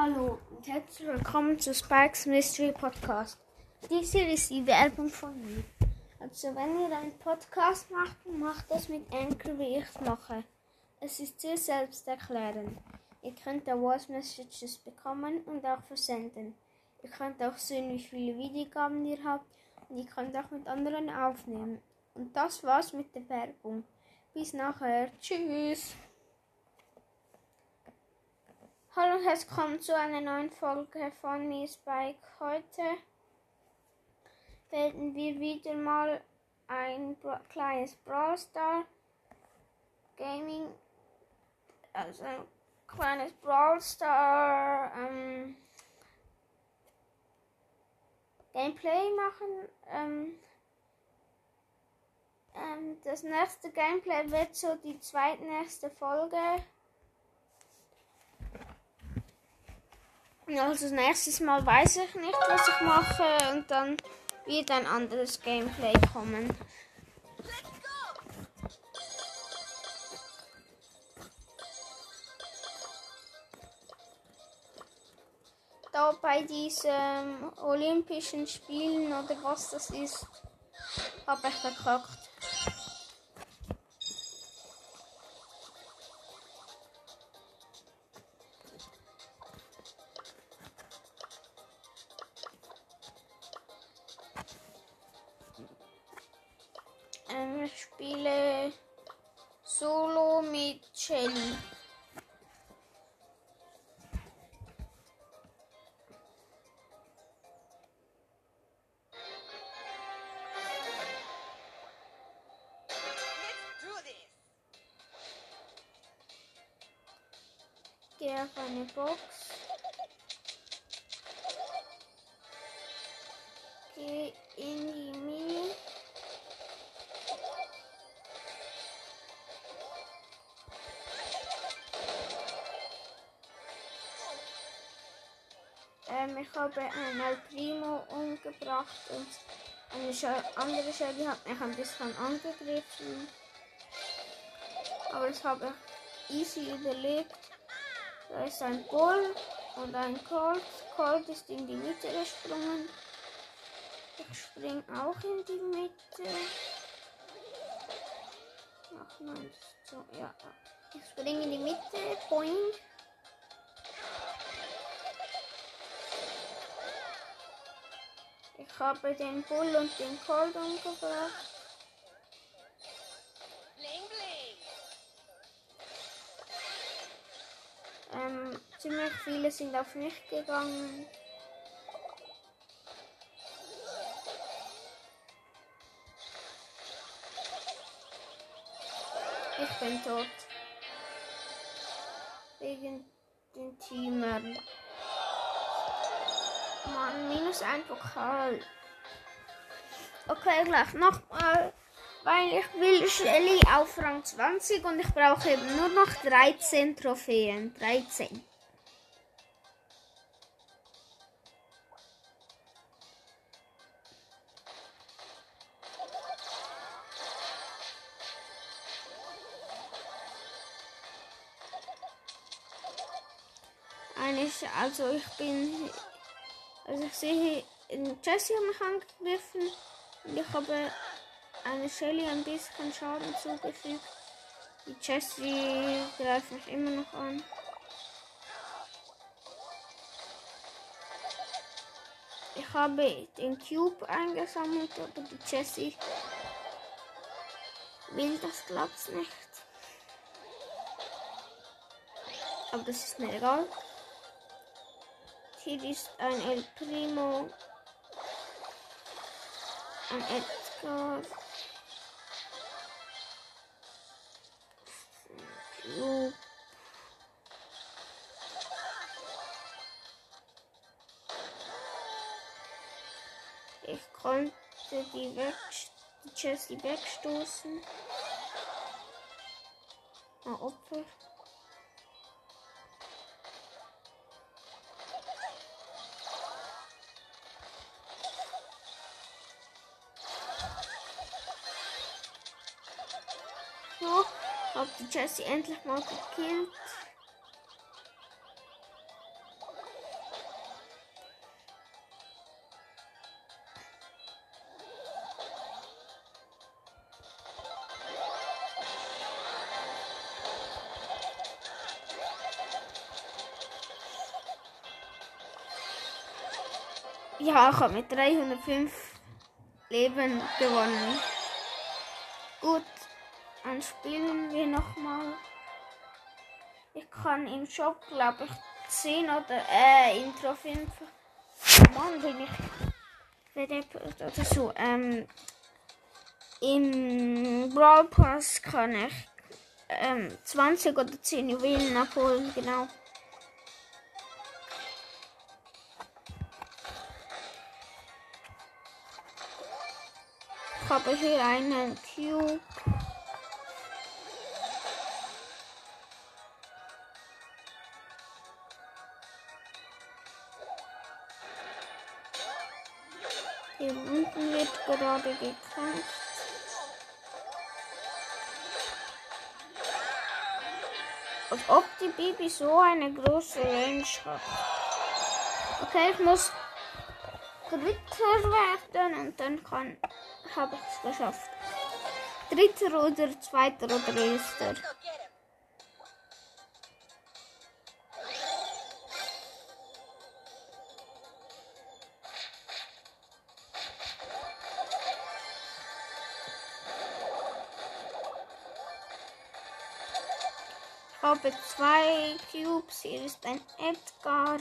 Hallo und herzlich willkommen zu Spikes Mystery Podcast. Dies hier ist die Werbung von mir. Also wenn ihr einen Podcast macht, macht das mit Anchor, wie ich es mache. Es ist sehr selbsterklärend. Ihr könnt da Voice Messages bekommen und auch versenden. Ihr könnt auch sehen, wie viele Wiedergaben ihr habt und ihr könnt auch mit anderen aufnehmen. Und das war's mit der Werbung. Bis nachher. Tschüss. Hallo und herzlich willkommen zu einer neuen Folge von mir Spike. Heute werden wir wieder mal ein Bra kleines Brawl Star Gaming, also ein kleines Brawl Star ähm, Gameplay machen. Ähm, ähm, das nächste Gameplay wird so die zweitnächste Folge. Also das nächste Mal weiß ich nicht, was ich mache und dann wird ein anderes Gameplay kommen. Da bei diesen Olympischen Spielen oder was das ist, habe ich verkackt. Ähm, Gehe auf eine Box. Gehe in die Mini. Ähm, ich habe einen El Primo umgebracht und eine andere Shelly hat mich ein bisschen angegriffen. Aber das habe ich easy überlebt. Da ist ein Bull und ein Colt. Colt ist in die Mitte gesprungen. Ich spring auch in die Mitte. Ach nein, so, ja. Ich springe in die Mitte. Boing. Ich habe den Bull und den Colt umgebracht. Ziemlich viele sind auf mich gegangen. Ich bin tot. Wegen den Teamern. Mann, minus ein Pokal. Okay, gleich nochmal. Weil ich will Shelly auf Rang 20 und ich brauche eben nur noch 13 Trophäen. 13. Eigentlich, also ich bin, also ich sehe, Jessie hat mich angegriffen und ich habe eine Shelly ein bisschen Schaden zugefügt. Die Jessie greift mich immer noch an. Ich habe den Cube eingesammelt, aber die Jessie will das glaubt's nicht. Aber das ist mir egal. Hier ist ein El Primo. Ein Edgar. Ich konnte die, weg, die Jessie wegstoßen. Ein Opfer. So, hab die Jessie endlich mal gekillt. Ja, ich habe mit 305 Leben gewonnen. Gut dann spielen wir nochmal. Ich kann im Shop, glaube ich, 10 oder äh, in Trophäen. Mann, bin ich verdeppert oder so. Ähm, Im Brawl Pass kann ich ähm, 20 oder 10 Juwelen abholen, genau. Ich habe hier einen Cube. Wird gerade gekämpft. Als ob die Bibi so eine große Range hat. Okay, ich muss Dritter werden und dann kann habe ich es geschafft. Dritter oder zweiter oder erster. Ich habe zwei Cubes. Hier ist ein Edgar.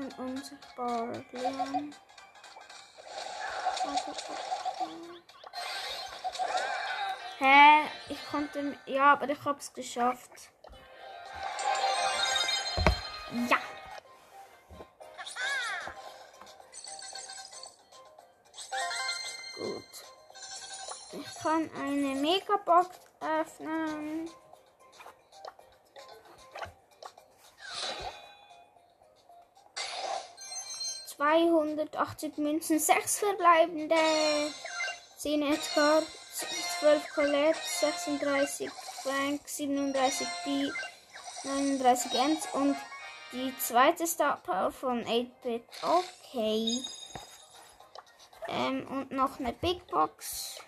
Ein unsichtbarer Leon. Hä? Ich konnte. Ja, aber ich hab's geschafft. Ja. Gut. Ich kann eine Megabox öffnen. Zweihundertachtzig Münzen, sechs verbleibende, zehn Edgar, zwölf Colette, 36 Frank, 37 B, 39 Ends und die zweite Star Power von 8-Bit. Okay. Ähm, und noch eine Big Box.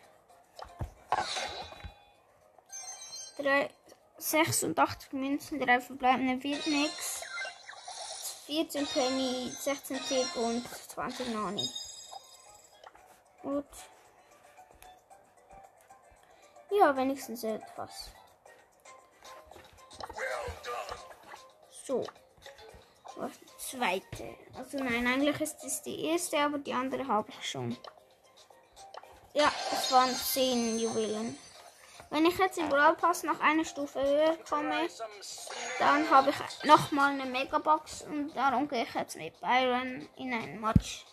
Drei, 86 Münzen, drei verbleibende Wildmix. 14 Penny, 16 Tick und 20 Nani. Gut. Ja, wenigstens etwas. So. Was die zweite? Also nein, eigentlich ist das die erste, aber die andere habe ich schon. Ja, es waren 10 Juwelen. Wenn ich jetzt im Brawl Pass noch eine Stufe höher komme, dann habe ich nochmal eine Megabox und darum gehe ich jetzt mit Byron in ein Match.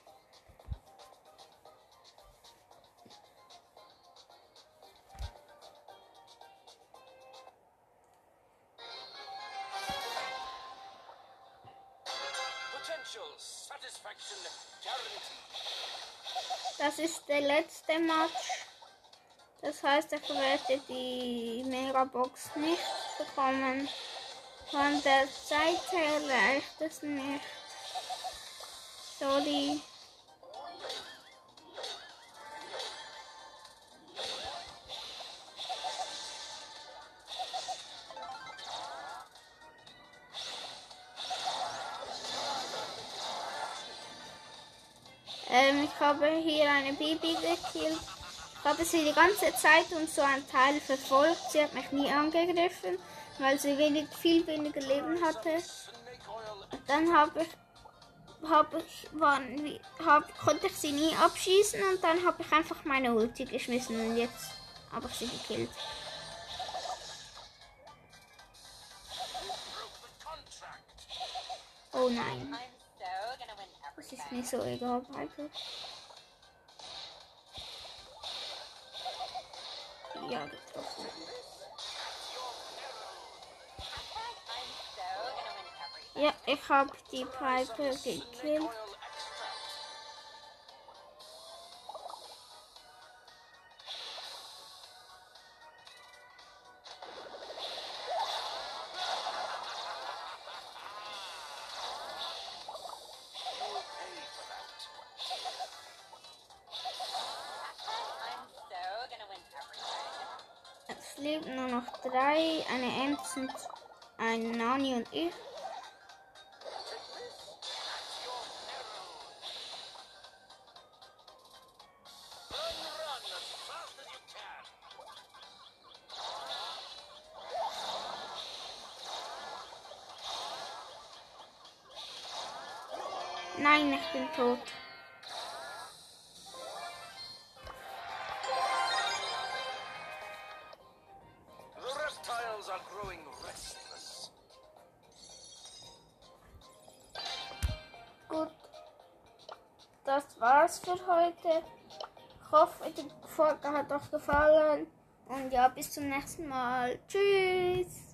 Das ist der letzte Match. Das heißt, ich werde die Megabox nicht bekommen. Von der Zeit her reicht es nicht. Sorry. Ähm, ich habe hier eine Baby gekillt. Ich habe sie die ganze Zeit und so ein Teil verfolgt. Sie hat mich nie angegriffen, weil sie wenig, viel weniger Leben hatte. Dann habe ich, habe ich, waren, hab, konnte ich sie nie abschießen und dann habe ich einfach meine Ulti geschmissen und jetzt habe ich sie gekillt. Oh nein, das ist mir so egal eigentlich. Ja, getroffen. Ja, ich habe die Piper gekillt. Es leben nur noch drei, eine Ems und ein Nani und ich. Bin tot. Gut, das war's für heute. Ich hoffe, die Folge hat euch gefallen. Und ja, bis zum nächsten Mal. Tschüss.